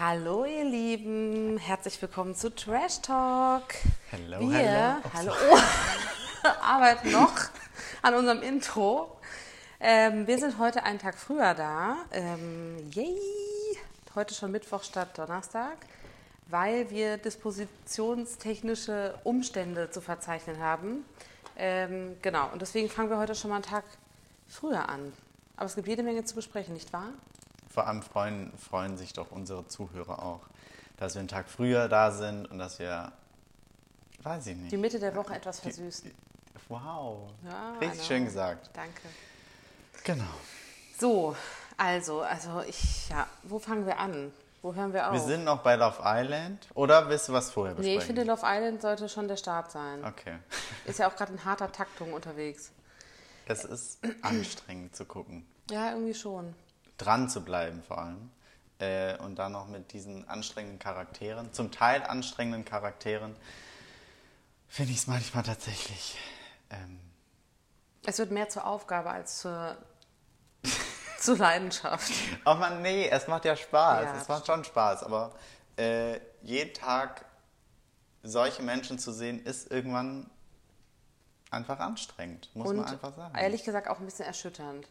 Hallo ihr Lieben, herzlich willkommen zu Trash Talk. Hello, Wir, hello. hallo, oh, arbeiten noch an unserem Intro. Ähm, wir sind heute einen Tag früher da. Ähm, yay! Heute schon Mittwoch statt Donnerstag, weil wir dispositionstechnische Umstände zu verzeichnen haben. Ähm, genau, und deswegen fangen wir heute schon mal einen Tag früher an. Aber es gibt jede Menge zu besprechen, nicht wahr? Vor allem freuen, freuen sich doch unsere Zuhörer auch, dass wir einen Tag früher da sind und dass wir, weiß ich nicht. Die Mitte der Woche etwas versüßt. Wow, Ja, richtig schön gesagt. Danke. Genau. So, also, also ich, ja, wo fangen wir an? Wo hören wir auf? Wir sind noch bei Love Island oder willst du was vorher besprechen? nee, ich finde, Love Island sollte schon der Start sein. Okay. Ist ja auch gerade in harter Taktung unterwegs. Es ist anstrengend zu gucken. Ja, irgendwie schon. Dran zu bleiben vor allem. Äh, und dann noch mit diesen anstrengenden Charakteren, zum Teil anstrengenden Charakteren, finde ich es manchmal tatsächlich. Ähm, Es wird mehr zur Aufgabe als zur, zur Leidenschaft. Oh man, nee, es macht ja Spaß. Ja, es macht schon Spaß, aber äh, jeden Tag solche Menschen zu sehen, ist irgendwann einfach anstrengend, muss Und man einfach sagen. ehrlich gesagt auch ein bisschen erschütternd.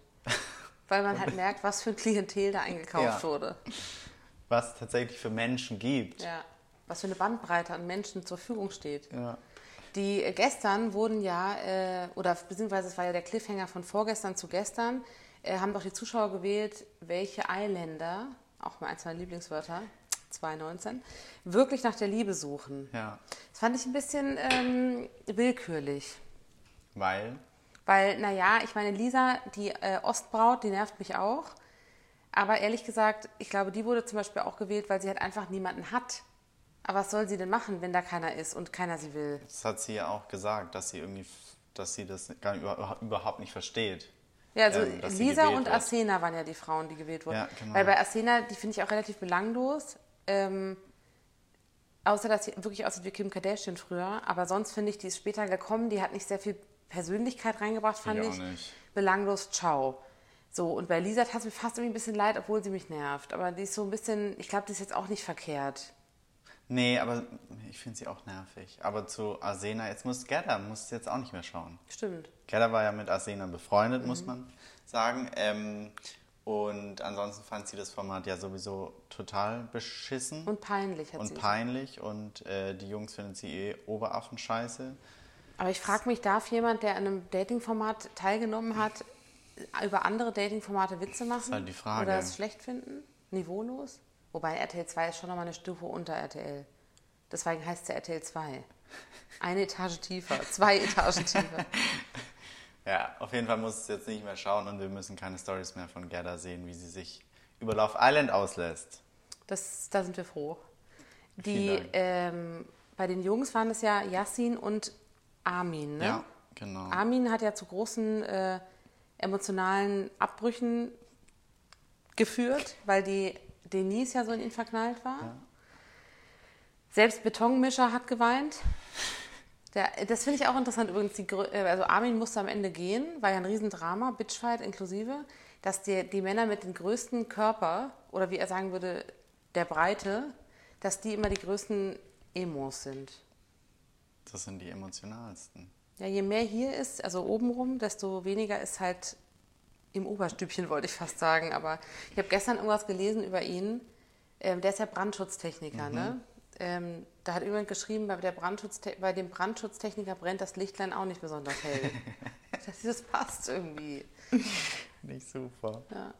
Weil man halt merkt, was für ein Klientel da eingekauft Ja. wurde. Was tatsächlich für Menschen gibt. Ja. Was für eine Bandbreite an Menschen zur Verfügung steht. Ja. Die äh, gestern wurden ja, äh, oder beziehungsweise es war ja der Cliffhanger von vorgestern zu gestern, äh, haben doch die Zuschauer gewählt, welche Eiländer, auch mal eins meiner Lieblingswörter, 2019, wirklich nach der Liebe suchen. ja. Das fand ich ein bisschen ähm, willkürlich. Weil, Weil, naja, ich meine, Lisa, die äh, Ostbraut, die nervt mich auch. Aber ehrlich gesagt, ich glaube, die wurde zum Beispiel auch gewählt, weil sie halt einfach niemanden hat. Aber was soll sie denn machen, wenn da keiner ist und keiner sie will? das hat sie ja auch gesagt, dass sie irgendwie, dass sie das gar nicht, über- überhaupt nicht versteht. Ja, also ähm, Lisa und wird. Asena waren ja die Frauen, die gewählt wurden. Ja, genau. Weil bei Asena, die finde ich auch relativ belanglos. Ähm, außer, dass sie wirklich aussieht wie Kim Kardashian früher. Aber sonst finde ich, die ist später gekommen. Die hat nicht sehr viel Persönlichkeit reingebracht, fand Ich nicht. Belanglos, ciao. So, und bei Lisa tat es mir fast irgendwie ein bisschen leid, obwohl sie mich nervt. Aber die ist so ein bisschen, ich glaube, die ist jetzt auch nicht verkehrt. Nee, aber ich finde sie auch nervig. Aber zu Arsena, jetzt muss Gerda, muss jetzt auch nicht mehr schauen. Stimmt. Gerda war ja mit Arsena befreundet, muss Mhm. man sagen. Ähm, und ansonsten fand sie das Format ja sowieso total beschissen Und peinlich hat und sie. peinlich. Und äh, die Jungs finden sie eh Oberaffen-Scheiße. Aber ich frage mich, darf jemand, der an einem Dating-Format teilgenommen hat, über andere Dating-Formate Witze machen? halt die Frage. Oder es schlecht finden? Niveaulos? Wobei RTL 2 ist schon nochmal eine Stufe unter RTL. Deswegen heißt es ja RTL 2. Eine Etage tiefer, zwei Etagen tiefer. Ja, auf jeden Fall muss es jetzt nicht mehr schauen und wir müssen keine Stories mehr von Gerda sehen, wie sie sich über Love Island auslässt. Das, da sind wir froh. Die, ähm, bei den Jungs waren es ja Yassin und Armin, ne? Ja, genau. Armin hat ja zu großen äh, emotionalen Abbrüchen geführt, weil die Denise ja so in ihn verknallt war. Selbst Betonmischer hat geweint. Der, das finde ich auch interessant übrigens. Die, äh, also Armin musste am Ende gehen, war ja ein Riesendrama, Bitchfight inklusive, dass die, die Männer mit dem größten Körper, oder wie er sagen würde, der Breite, dass die immer die größten Emos sind. Das sind die emotionalsten. Ja, je mehr hier ist, also obenrum, desto weniger ist halt im Oberstübchen, wollte ich fast sagen. Aber ich habe gestern irgendwas gelesen über ihn. Ähm, der ist ja Brandschutztechniker, ne? Ähm, da hat jemand geschrieben, bei, der Brandschutzte bei dem Brandschutztechniker brennt das Lichtlein auch nicht besonders hell. das, das passt irgendwie. Nicht super. Ja,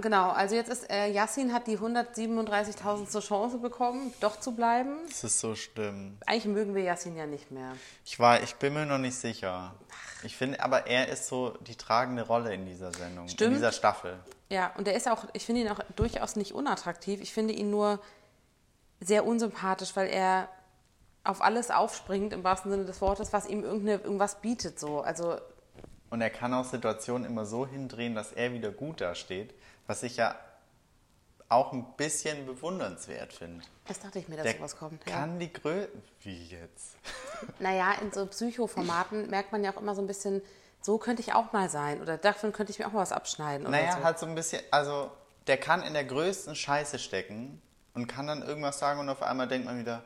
genau. Also jetzt ist, äh, Yassin hat die 137.000 zur Chance bekommen, doch zu bleiben. Das ist so schlimm. Eigentlich mögen wir Yassin ja nicht mehr. Ich war, ich bin mir noch nicht sicher. Ich finde, aber er ist so die tragende Rolle in dieser Sendung, Stimmt. in dieser Staffel. Ja, und er ist auch, ich finde ihn auch durchaus nicht unattraktiv. Ich finde ihn nur sehr unsympathisch, weil er auf alles aufspringt, im wahrsten Sinne des Wortes, was ihm irgendeine, irgendwas bietet. So. Also, Und er kann auch Situationen immer so hindrehen, dass er wieder gut dasteht, was ich ja auch ein bisschen bewundernswert finde. das dachte ich mir, dass Der sowas kommt. Ja. kann die Grö... Wie jetzt? Naja, in so Psychoformaten merkt man ja auch immer so ein bisschen, so könnte ich auch mal sein. Oder davon könnte ich mir auch mal was abschneiden. Naja, so. halt so ein bisschen, also der kann in der größten Scheiße stecken und kann dann irgendwas sagen und auf einmal denkt man wieder,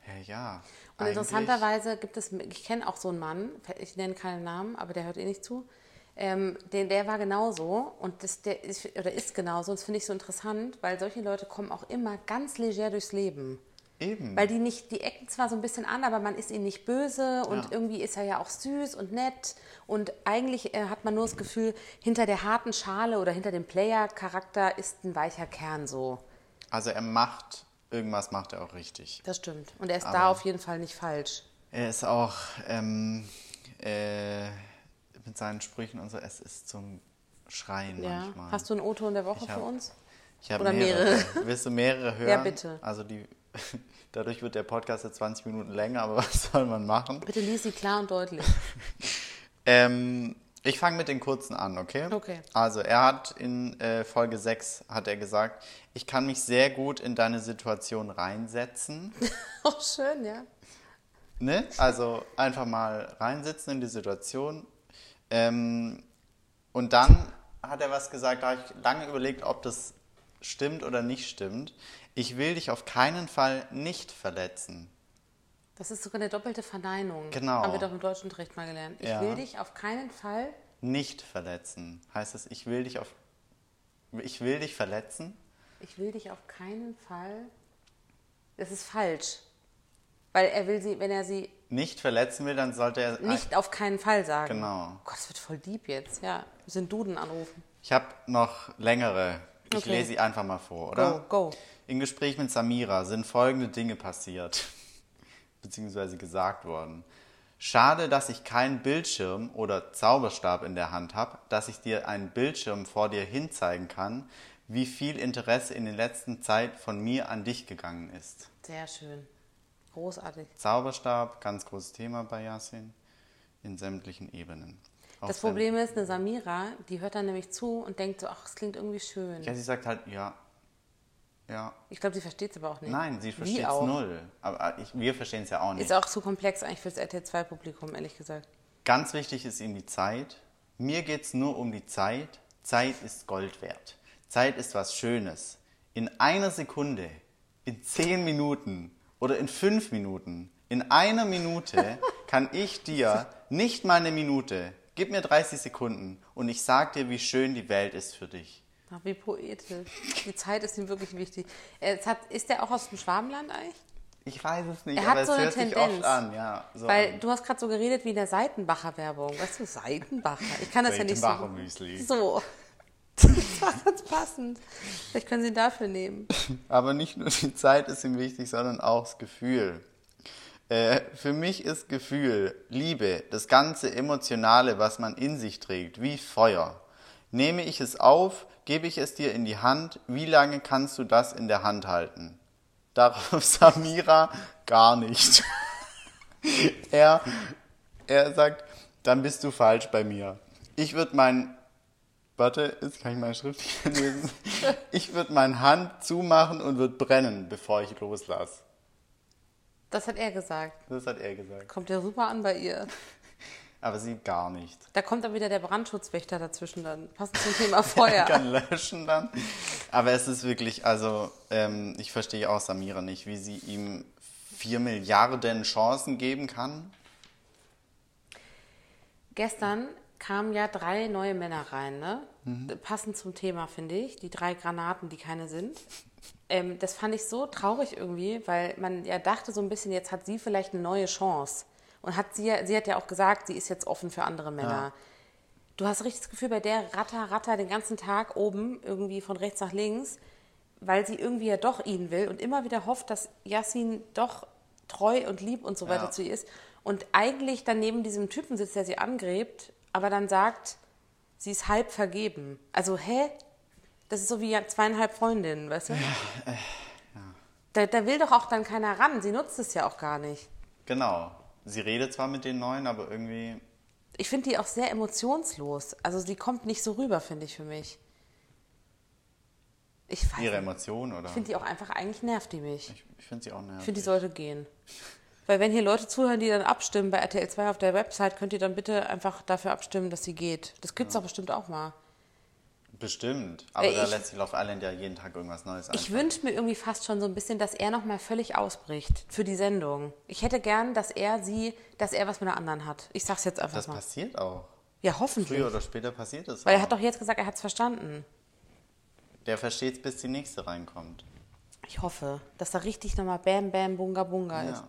hä, ja. Und interessanterweise gibt es, ich kenne auch so einen Mann, ich nenne keinen Namen, aber der hört eh nicht zu. Ähm, den, der war genauso und das, der ist, oder ist genauso. Und das finde ich so interessant, weil solche Leute kommen auch immer ganz leger durchs Leben. Eben. Weil die nicht, die ecken zwar so ein bisschen an, aber man ist ihnen nicht böse und Ja. irgendwie ist er ja auch süß und nett. Und eigentlich äh, hat man nur das Gefühl, hinter der harten Schale oder hinter dem Player-Charakter ist ein weicher Kern so. Also er macht, irgendwas macht er auch richtig. Das stimmt. Und er ist da Aber- auf jeden Fall nicht falsch. Er ist auch ähm, äh, mit seinen Sprüchen und so, es ist zum Schreien Ja. manchmal. Hast du einen O-Ton der Woche Ich für hab- uns? Ich habe Oder mehrere. mehrere? Willst du mehrere hören? Ja, bitte. Also die, dadurch wird der Podcast jetzt 20 Minuten länger, aber was soll man machen? Bitte lies sie klar und deutlich. Ähm, ich fange mit den kurzen an, okay? Okay. Also er hat in äh, Folge 6 hat er gesagt, ich kann mich sehr gut in deine Situation reinsetzen. Oh, schön, ja. Ne? Also einfach mal reinsitzen in die Situation. Ähm, und dann hat er was gesagt, da habe ich lange überlegt, ob das stimmt oder nicht stimmt. Ich will dich auf keinen Fall nicht verletzen. Das ist sogar eine doppelte Verneinung. Genau. Haben wir doch im Deutschunterricht mal gelernt. Ich Ja. will dich auf keinen Fall. Nicht verletzen. Heißt es, ich will dich auf. Ich will dich verletzen? Ich will dich auf keinen Fall. Das ist falsch. Weil er will sie, wenn er sie Nicht verletzen will, dann sollte er. nicht auf keinen Fall sagen. Genau. Gott, das wird voll deep jetzt. Ja, wir sind Duden anrufen. Ich habe noch längere. Ich Okay. lese sie einfach mal vor, oder? Go, go. Im Gespräch mit Samira sind folgende Dinge passiert, beziehungsweise gesagt worden. Schade, dass ich keinen Bildschirm oder Zauberstab in der Hand habe, dass ich dir einen Bildschirm vor dir hinzeigen kann, wie viel Interesse in der letzten Zeit von mir an dich gegangen ist. Sehr schön. Großartig. Zauberstab, ganz großes Thema bei Yasin, in sämtlichen Ebenen. Auch Das Problem ist, eine Samira, die hört dann nämlich zu und denkt so, ach, es klingt irgendwie schön. Ja, sie sagt halt, ja, ja. Ich glaube, sie versteht es aber auch nicht. Nein, sie versteht es null. Aber ich, wir verstehen es ja auch nicht. Ist auch zu komplex eigentlich fürs RTL 2-Publikum, ehrlich gesagt. Ganz wichtig ist ihm die Zeit. Mir geht es nur um die Zeit. Zeit ist Gold wert. Zeit ist was Schönes. In einer Sekunde, in zehn Minuten oder in fünf Minuten, in einer Minute kann ich dir, nicht mal eine Minute, gib mir 30 Sekunden und ich sag dir, wie schön die Welt ist für dich. Ach, wie poetisch. Die Zeit ist ihm wirklich wichtig. Hat, ist der auch aus dem Schwabenland eigentlich? Ich weiß es nicht, Er hat aber so es eine hört sich Tendenz. oft an. Ja, so Weil an. du hast gerade so geredet wie in der Seitenbacher-Werbung. Weißt du, Seitenbacher? Ich kann das ja nicht so. Seitenbacher Müsli. So. Das war ganz passend. Vielleicht können Sie ihn dafür nehmen. Aber nicht nur die Zeit ist ihm wichtig, sondern auch das Gefühl. Äh, für mich ist Gefühl, Liebe, das ganze Emotionale, was man in sich trägt, wie Feuer. Nehme ich es auf, gebe ich es dir in die Hand, wie lange kannst du das in der Hand halten? Darauf Samira gar nicht. er, er sagt, dann bist du falsch bei mir. Ich würde mein, warte, jetzt kann ich meine Schrift nicht lesen. Ich würde meine Hand zumachen und würde brennen, bevor ich loslasse. Das hat er gesagt. Das hat er gesagt. Kommt ja super an bei ihr. Aber sie gar nicht. Da kommt dann wieder der Brandschutzwächter dazwischen dann. Passend zum Thema Feuer. kann löschen dann. Aber es ist wirklich, also ähm, ich verstehe auch Samira nicht, wie sie ihm vier Milliarden Chancen geben kann. Gestern kamen ja drei neue Männer rein, ne? Passend zum Thema, finde ich. Die drei Granaten, die keine sind. Ähm, das fand ich so traurig irgendwie, weil man ja dachte so ein bisschen, jetzt hat sie vielleicht eine neue Chance. Und hat sie, ja- sie hat ja auch gesagt, sie ist jetzt offen für andere Männer. Ja. Du hast richtig das Gefühl, bei der ratter, ratter den ganzen Tag oben, irgendwie von rechts nach links, weil sie irgendwie ja doch ihn will und immer wieder hofft, dass Yassin doch treu und lieb und so weiter Ja. zu ihr ist. Und eigentlich dann neben diesem Typen sitzt, der sie angrebt, aber dann sagt, sie ist halb vergeben. Also, hä? Das ist so wie zweieinhalb Freundinnen, weißt du? Da, da will doch auch dann keiner ran. Sie nutzt es ja auch gar nicht. Genau. Sie redet zwar mit den Neuen, aber irgendwie. Ich finde die auch sehr emotionslos. Also, sie kommt nicht so rüber, finde ich für mich. Ich weiß Ihre. Emotionen, oder? Ich finde die auch einfach, eigentlich nervt die mich. Ich, ich finde sie auch nervig. Ich finde, die sollte gehen. Weil wenn hier Leute zuhören, die dann abstimmen bei RTL 2 auf der Website, könnt ihr dann bitte einfach dafür abstimmen, dass sie geht. Das gibt's doch bestimmt auch mal. Bestimmt. Aber Äh, da ich- lässt sich Love Island ja jeden Tag irgendwas Neues Ich einfallen. wünsche mir irgendwie fast schon so ein bisschen, dass er nochmal völlig ausbricht für die Sendung. Ich hätte gern, dass er sie, dass er was mit einer anderen hat. Ich sag's jetzt einfach Das mal. passiert auch. Ja, hoffentlich. Früher oder später passiert es Weil er auch. hat doch jetzt gesagt, er hat's verstanden. Der versteht es, bis die nächste reinkommt. Ich hoffe, dass da richtig nochmal Bam Bam Bunga Bunga ist. Ja.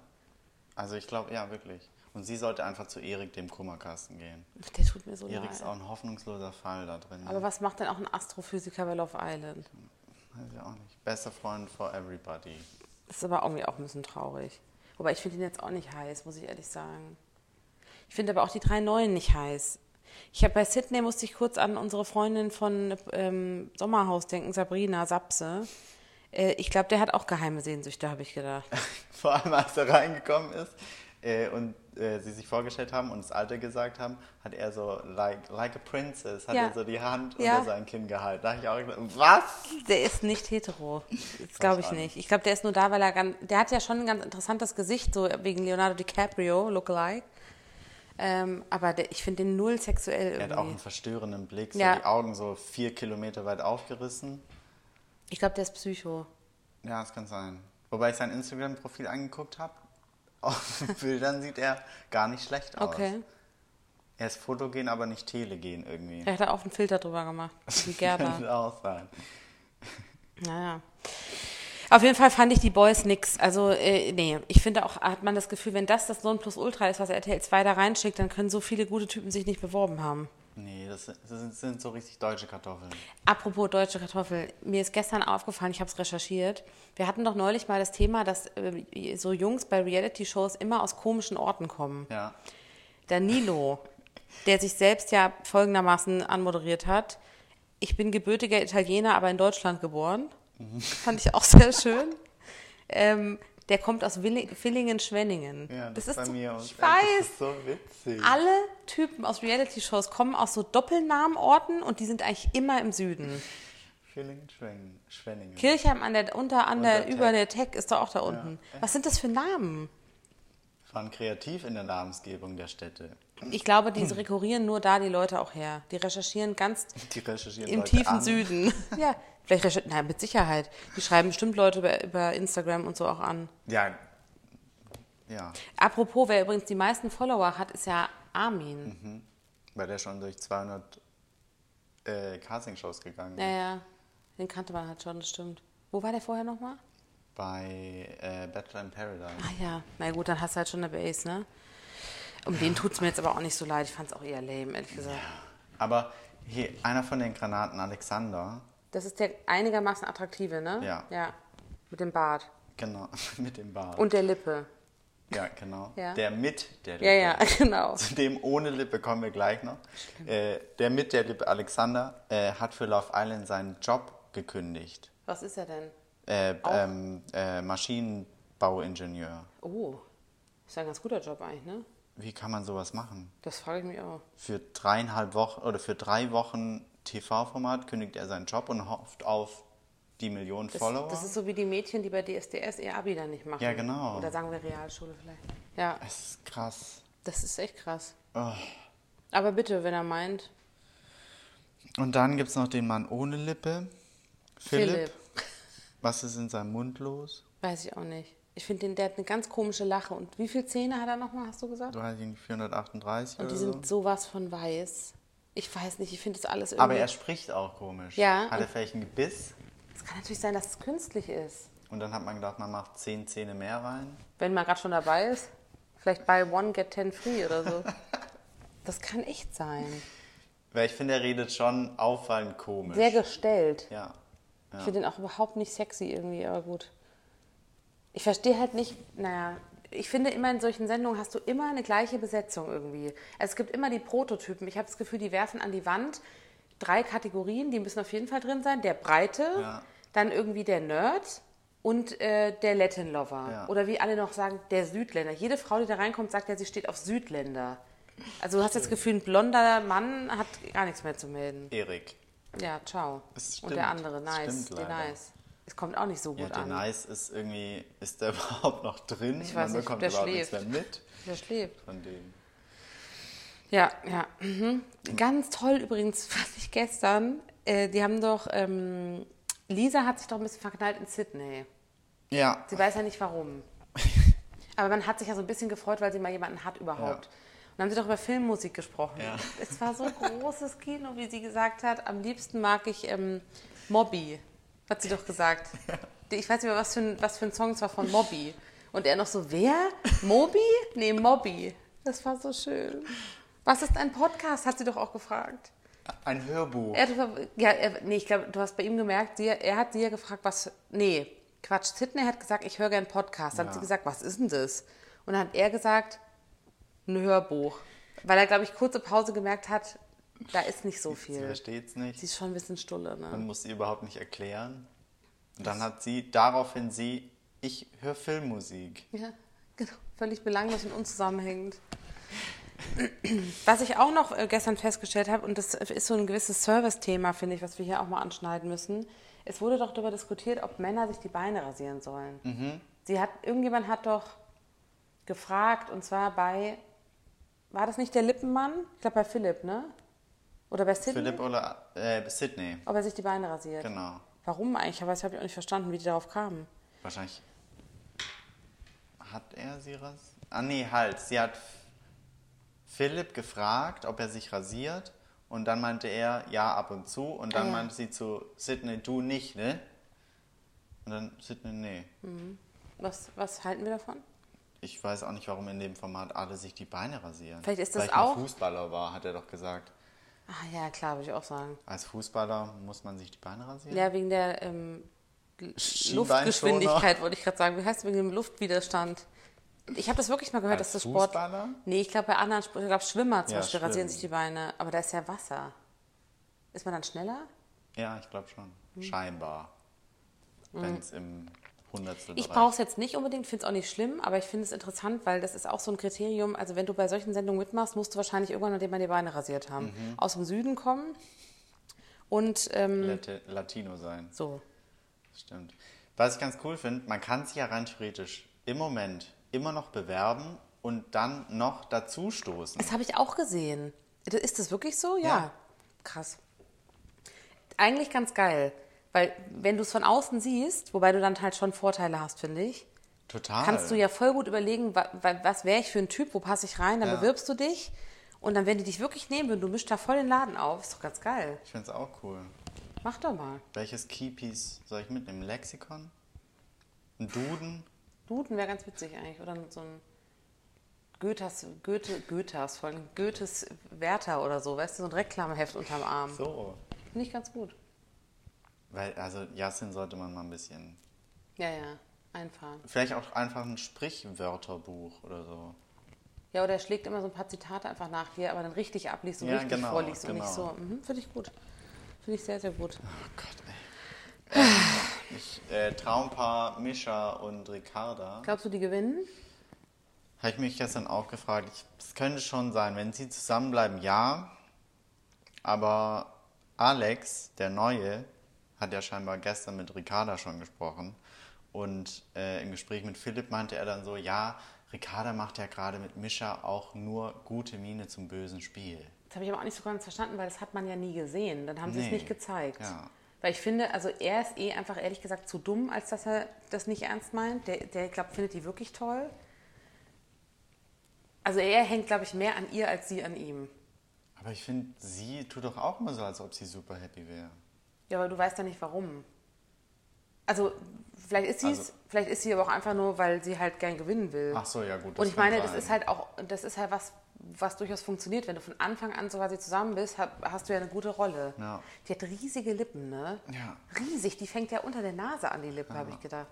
Also ich glaube, ja, wirklich. Und sie sollte einfach zu Erik, dem Kummerkasten, gehen. Der tut mir so Erik ist leid. auch ein hoffnungsloser Fall da drin. Aber was macht denn auch ein Astrophysiker bei Love Island? Weiß ich auch nicht. Bester Freund for everybody. Das ist aber irgendwie auch ein bisschen traurig. Wobei ich finde ihn jetzt auch nicht heiß, muss ich ehrlich sagen. Ich finde aber auch die drei Neuen nicht heiß. Ich habe bei Sydney musste ich kurz an unsere Freundin von ähm, Sommerhaus denken, Sabrina Sapse. Äh, ich glaube, der hat auch geheime Sehnsüchte, habe ich gedacht. Vor allem, als er reingekommen ist äh, und äh, sie sich vorgestellt haben und das Alter gesagt haben, hat er so, like, like a princess, hat Ja. er so die Hand Ja. unter sein Kinn gehalten. Da habe ich auch gedacht, was? Der ist nicht hetero. Das glaube ich nicht. Ich glaube, der ist nur da, weil er ganz. Der hat ja schon ein ganz interessantes Gesicht, so wegen Leonardo DiCaprio, lookalike. Ähm, aber der, ich finde den null sexuell Er hat auch irgendwie. einen verstörenden Blick, so Ja. die Augen so vier Kilometer weit aufgerissen. Ich glaube, der ist Psycho. Ja, das kann sein. Wobei ich sein Instagram-Profil angeguckt habe. Auf den Bildern sieht er gar nicht schlecht aus. Okay. Er ist fotogen, aber nicht telegen irgendwie. Er hat da auch einen Filter drüber gemacht. Wie Gerda. Könnte auch sein. naja. Auf jeden Fall fand ich die Boys nix. Also, äh, nee, ich finde auch, hat man das Gefühl, wenn das das Nonplusultra ist, was RTL 2 da reinschickt, dann können so viele gute Typen sich nicht beworben haben. Nee, das sind, das sind- so richtig deutsche Kartoffeln. Apropos deutsche Kartoffel, mir ist gestern aufgefallen, ich habe es recherchiert. Wir hatten doch neulich mal das Thema, dass äh, so Jungs bei Reality-Shows immer aus komischen Orten kommen. Ja. Danilo, der sich selbst ja folgendermaßen anmoderiert hat. Ich bin gebürtiger Italiener, aber in Deutschland geboren. Fand ich auch sehr schön. Ähm, der kommt aus Villingen-Schwenningen. Ja, das, das ist bei so- mir. und Ich Das weiß. ist so witzig. Alle Typen aus Reality-Shows kommen aus so Doppelnamenorten und die sind eigentlich immer im Süden. Villingen, Schwenningen. Schwenningen. Kirchheim an der, unter, an der, Unter über der Tech ist doch auch da unten. Was sind das für Namen? waren kreativ in der Namensgebung der Städte. Ich glaube, die rekurrieren nur da die Leute auch her. Die recherchieren ganz Die recherchieren im Leute tiefen an. Süden. Ja, vielleicht recherchieren, nein, mit Sicherheit. Die schreiben bestimmt Leute über, über Instagram und so auch an. Ja. Ja, Apropos, wer übrigens die meisten Follower hat, ist ja Armin. weil der schon durch 200 äh, Casting-Shows gegangen ist. Ja, ja, den kannte man halt schon, das stimmt. Wo war der vorher nochmal? Bei äh, Bachelor in Paradise. Ah ja, na gut, dann hast du halt schon eine Base, ne? Um den tut es mir jetzt aber auch nicht so leid. Ich fand es auch eher lame, ehrlich gesagt. Aber hier, einer von den Granaten, Alexander, Das ist der einigermaßen attraktive, ne? Ja. Ja, mit dem Bart. genau, mit dem Bart. Und der Lippe. ja, genau. Ja. Der mit der Lippe. Ja, ja, genau. Zu dem ohne Lippe kommen wir gleich noch. Äh, der mit der Lippe, Alexander, äh, hat für Love Island seinen Job gekündigt. Was ist er denn? Äh, ähm, äh, Maschinenbauingenieur. Oh, ist ein ganz guter Job eigentlich, ne? Wie kann man sowas machen? Das frage ich mich auch. Für dreieinhalb Wochen oder für drei Wochen TV-Format kündigt er seinen Job und hofft auf die Millionen Das, Follower. das ist so wie die Mädchen, die bei DSDS ihr Abi dann nicht machen. Ja, genau. Oder sagen wir Realschule vielleicht. Ja, Es ist krass. das ist echt krass. Oh. Aber bitte, wenn er meint. Und dann gibt es noch den Mann ohne Lippe. Philipp. Philipp. Was ist in seinem Mund los? Weiß ich auch nicht. Ich finde, den- der hat eine ganz komische Lache. Und wie viele Zähne hat er nochmal, hast du gesagt? Du hast ihn 438 Und die so. sind sowas von weiß. Ich weiß nicht, ich finde das alles irgendwie. Aber er spricht auch komisch. Ja, Hat er vielleicht einen Gebiss? Es kann natürlich sein, dass es künstlich ist. Und dann hat man gedacht, man macht zehn Zähne mehr rein. Wenn man gerade schon dabei ist. Vielleicht buy one, get ten free oder so. Das kann echt sein. Weil ich finde, er redet schon auffallend komisch. Sehr gestellt. ja. Ich finde den auch überhaupt nicht sexy irgendwie, aber gut. Ich verstehe halt nicht, naja, ich finde immer in solchen Sendungen hast du immer eine gleiche Besetzung irgendwie. Es gibt immer die Prototypen. Ich habe das Gefühl, die werfen an die Wand drei Kategorien, die müssen auf jeden Fall drin sein. Der Breite, Ja. dann irgendwie der Nerd und äh, der Latin Lover. Ja. Oder wie alle noch sagen, der Südländer. Jede Frau, die da reinkommt, sagt ja, sie steht auf Südländer. Also du hast das Gefühl, ein blonder Mann hat gar nichts mehr zu melden. Erik. Ja, ciao. Und der andere, nice, stimmt der leider. nice. Es kommt auch nicht so Ja, gut der an. Nice ist irgendwie, ist der überhaupt noch drin? Ich weiß Man nicht, bekommt der schläft. mit Der schläft. von dem. Ja, ja. Mhm. Ganz toll übrigens fand ich gestern äh, die haben doch, ähm, Lisa hat sich doch ein bisschen verknallt in Sydney. Ja. Sie weiß ja nicht warum. Aber man hat sich ja so ein bisschen gefreut, weil sie mal jemanden hat überhaupt. Ja. Und dann haben sie doch über Filmmusik gesprochen. Ja. Es war so ein großes Kino, wie sie gesagt hat. Am liebsten mag ich ähm, Mobby, hat sie doch gesagt. Ich weiß nicht mehr, was für, ein, was für ein Song es war von Mobby. Und er noch so, wer? Moby? Nee, Mobby. Das war so schön. Was ist ein Podcast, hat sie doch auch gefragt. Ein Hörbuch. Er hat, ja, er, nee, ich glaube, du hast bei ihm gemerkt, sie, er hat sie ja gefragt, was. Nee, Quatsch. Sidney hat gesagt, ich höre gern Podcast. Dann hat Ja. sie gesagt, was ist denn das? Und dann hat er gesagt, ein Hörbuch. Weil er, glaube ich, kurze Pause gemerkt hat, da ist nicht so Sie viel. versteht es nicht. Sie ist schon ein bisschen stulle, Man ne? muss sie überhaupt nicht erklären. Und dann hat sie daraufhin sie, ich höre Filmmusik. Ja, genau. Völlig belanglos und unzusammenhängend. Was ich auch noch äh, gestern festgestellt habe, und das ist so ein gewisses Service-Thema, finde ich, was wir hier auch mal anschneiden müssen. Es wurde doch darüber diskutiert, ob Männer sich die Beine rasieren sollen. Sie hat, irgendjemand hat doch gefragt, und zwar bei, war das nicht der Lippenmann? Ich glaube bei Philipp, ne? Oder bei Sidney? Philipp oder äh, Sydney. Ob er sich die Beine rasiert. Genau. Warum eigentlich? Aber das habe ich auch nicht verstanden, wie die darauf kamen. Wahrscheinlich. Hat er sie rasiert? Ah, nee, halt. Sie hat Philipp gefragt, ob er sich rasiert. Und dann meinte er, ja, ab und zu. Und dann Ah, ja. meinte sie zu Sydney, du nicht, ne? Und dann Sydney, nee. Was, was halten wir davon? Ich weiß auch nicht, warum in dem Format alle sich die Beine rasieren. Vielleicht ist das Weil ich auch- Fußballer war, hat er doch gesagt. Ah ja, klar, würde ich auch sagen. Als Fußballer muss man sich die Beine rasieren? Ja, wegen der ähm. Luftgeschwindigkeit, wollte ich gerade sagen. Wie heißt es wegen dem Luftwiderstand? Ich habe das wirklich mal gehört, Als dass das Sport. Fußballer? Nee, ich glaube bei anderen ich glaube Schwimmer zum Ja, Beispiel rasieren Schwimmen. sich die Beine, aber da ist ja Wasser. Ist man dann schneller? Ja, ich glaube schon. Hm. Scheinbar. Wenn es im Hundertstel Ich brauche es jetzt nicht unbedingt, finde es auch nicht schlimm, aber ich finde es interessant, weil das ist auch so ein Kriterium. Also wenn du bei solchen Sendungen mitmachst, musst du wahrscheinlich irgendwann nachdem mal die Beine rasiert haben. Mhm. Aus dem Süden kommen und ähm, Lati- Latino sein. so. Stimmt. Was ich ganz cool finde, man kann sich ja rein theoretisch im Moment immer noch bewerben und dann noch dazu stoßen. Das habe ich auch gesehen. Ist das wirklich so? Ja. Ja. Krass. Eigentlich ganz geil. Weil wenn du es von außen siehst, wobei du dann halt schon Vorteile hast, finde ich, Total. kannst du ja voll gut überlegen, wa, wa, was wäre ich für ein Typ, wo passe ich rein, dann Ja. bewirbst du dich und dann, wenn die dich wirklich nehmen würden, du mischst da voll den Laden auf, ist doch ganz geil. Ich finde es auch cool. Mach doch mal. Welches Keypiece soll ich mitnehmen? Lexikon? Ein Duden? Duden wäre ganz witzig eigentlich. Oder so ein Goethers, Goethe, Goethers, vor allem Goethes Werther oder so, weißt du, so ein Reklamheft unterm Arm. So. Finde ich ganz gut. Weil, also Jasin sollte man mal ein bisschen. Ja, ja, einfahren. Vielleicht auch einfach ein Sprichwörterbuch oder so. Ja, oder er schlägt immer so ein paar Zitate einfach nach, die er aber dann richtig abliest und Ja, richtig genau, vorliest und nicht genau. so. Mhm, Finde ich gut. Finde ich sehr, sehr gut. Oh Gott, ey. ähm, ich, äh, Traumpaar Mischa und Ricarda. Glaubst du, die gewinnen? Habe ich mich gestern auch gefragt. Es könnte schon sein, wenn sie zusammenbleiben, ja. Aber Alex, der Neue, hat ja scheinbar gestern mit Ricarda schon gesprochen. Und äh, im Gespräch mit Philipp meinte er dann so, ja, Ricarda macht ja gerade mit Mischa auch nur gute Miene zum bösen Spiel. Das habe ich aber auch nicht so ganz verstanden, weil das hat man ja nie gesehen. Dann haben sie es Nee. nicht gezeigt. Ja. Weil ich finde, also er ist eh einfach ehrlich gesagt zu dumm, als dass er das nicht ernst meint. Der, der ich glaube, findet die wirklich toll. Also er hängt, glaube ich, mehr an ihr als sie an ihm. Aber ich finde, sie tut doch auch immer so, als ob sie super happy wäre. Ja, aber du weißt ja nicht warum. Also vielleicht ist sie es, Also- vielleicht ist sie aber auch einfach nur, weil sie halt gern gewinnen will. Ach so, ja gut. Und ich meine, das ist halt auch, das ist halt was, was durchaus funktioniert. Wenn du von Anfang an so quasi zusammen bist, hast du ja eine gute Rolle. Ja. Die hat riesige Lippen, ne? Ja. Riesig, die fängt ja unter der Nase an, die Lippe, habe ich gedacht.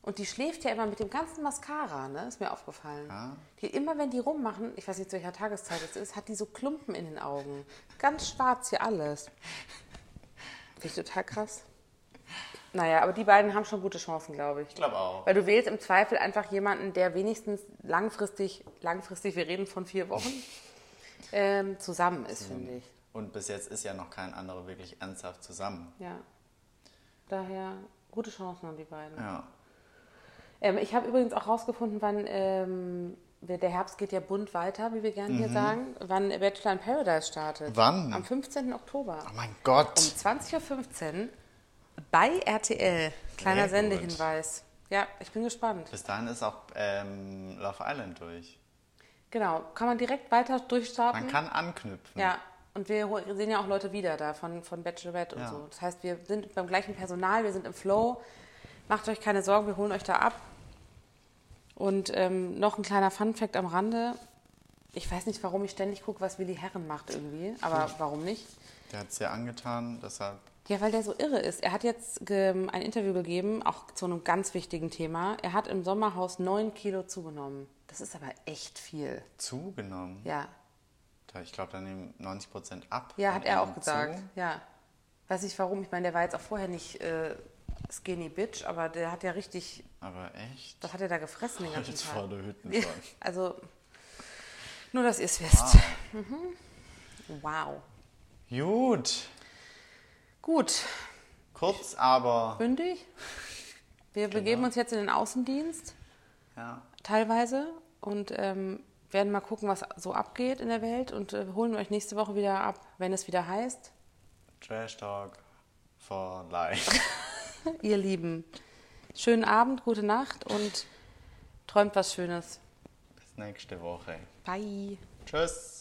Und die schläft ja immer mit dem ganzen Mascara, ne? Ist mir aufgefallen. Ja. Die immer, wenn die rummachen, ich weiß nicht, zu welcher Tageszeit es ist, hat die so Klumpen in den Augen. Ganz schwarz hier alles. Finde ich total krass. Naja, aber die beiden haben schon gute Chancen, glaube ich. Ich glaube auch. Weil du wählst im Zweifel einfach jemanden, der wenigstens langfristig, langfristig, wir reden von vier Wochen, ähm, zusammen ist, finde ich. Und bis jetzt ist ja noch kein anderer wirklich ernsthaft zusammen. Ja. Daher gute Chancen haben die beiden. Ja. Ähm, ich habe übrigens auch rausgefunden, wann ähm, der Herbst geht ja bunt weiter, wie wir gerne hier sagen, wann Bachelor in Paradise startet. Wann? Am 15. Oktober. Oh mein Gott. Um 20.15 Uhr bei RTL. Kleiner Sehr gut. Sendehinweis. Ja, ich bin gespannt. Bis dahin ist auch ähm, Love Island durch. Genau, kann man direkt weiter durchstarten. Man kann anknüpfen. Ja, und wir sehen ja auch Leute wieder da von, von Bachelorette und Ja. so. Das heißt, wir sind beim gleichen Personal, wir sind im Flow. Macht euch keine Sorgen, wir holen euch da ab. Und ähm, noch ein kleiner Funfact am Rande. Ich weiß nicht, warum ich ständig gucke, was Willi Herren macht irgendwie, aber warum nicht? Der hat es dir angetan, deshalb. Ja, weil der so irre ist. Er hat jetzt ein Interview gegeben, auch zu einem ganz wichtigen Thema. Er hat im Sommerhaus neun Kilo zugenommen. Das ist aber echt viel. Zugenommen. Ja, Ich glaube, da nehmen 90 Prozent ab. Ja, hat er auch gesagt. zu. Ja. Weiß nicht warum. Ich meine, der war jetzt auch vorher nicht äh, Skinny Bitch, aber der hat ja richtig. Aber echt? Was hat er da gefressen den ganzen Tag? vor der Hüttenfront. Also, nur, dass ihr es wisst. Mhm. Wow. Gut. Gut. Kurz, aber. Bündig. Wir begeben uns jetzt in den Außendienst, Ja. teilweise, und ähm, werden mal gucken, was so abgeht in der Welt und äh, holen euch nächste Woche wieder ab, wenn es wieder heißt. Trash Talk for life. Ihr Lieben, schönen Abend, gute Nacht und träumt was Schönes. Bis nächste Woche. Bye. Tschüss.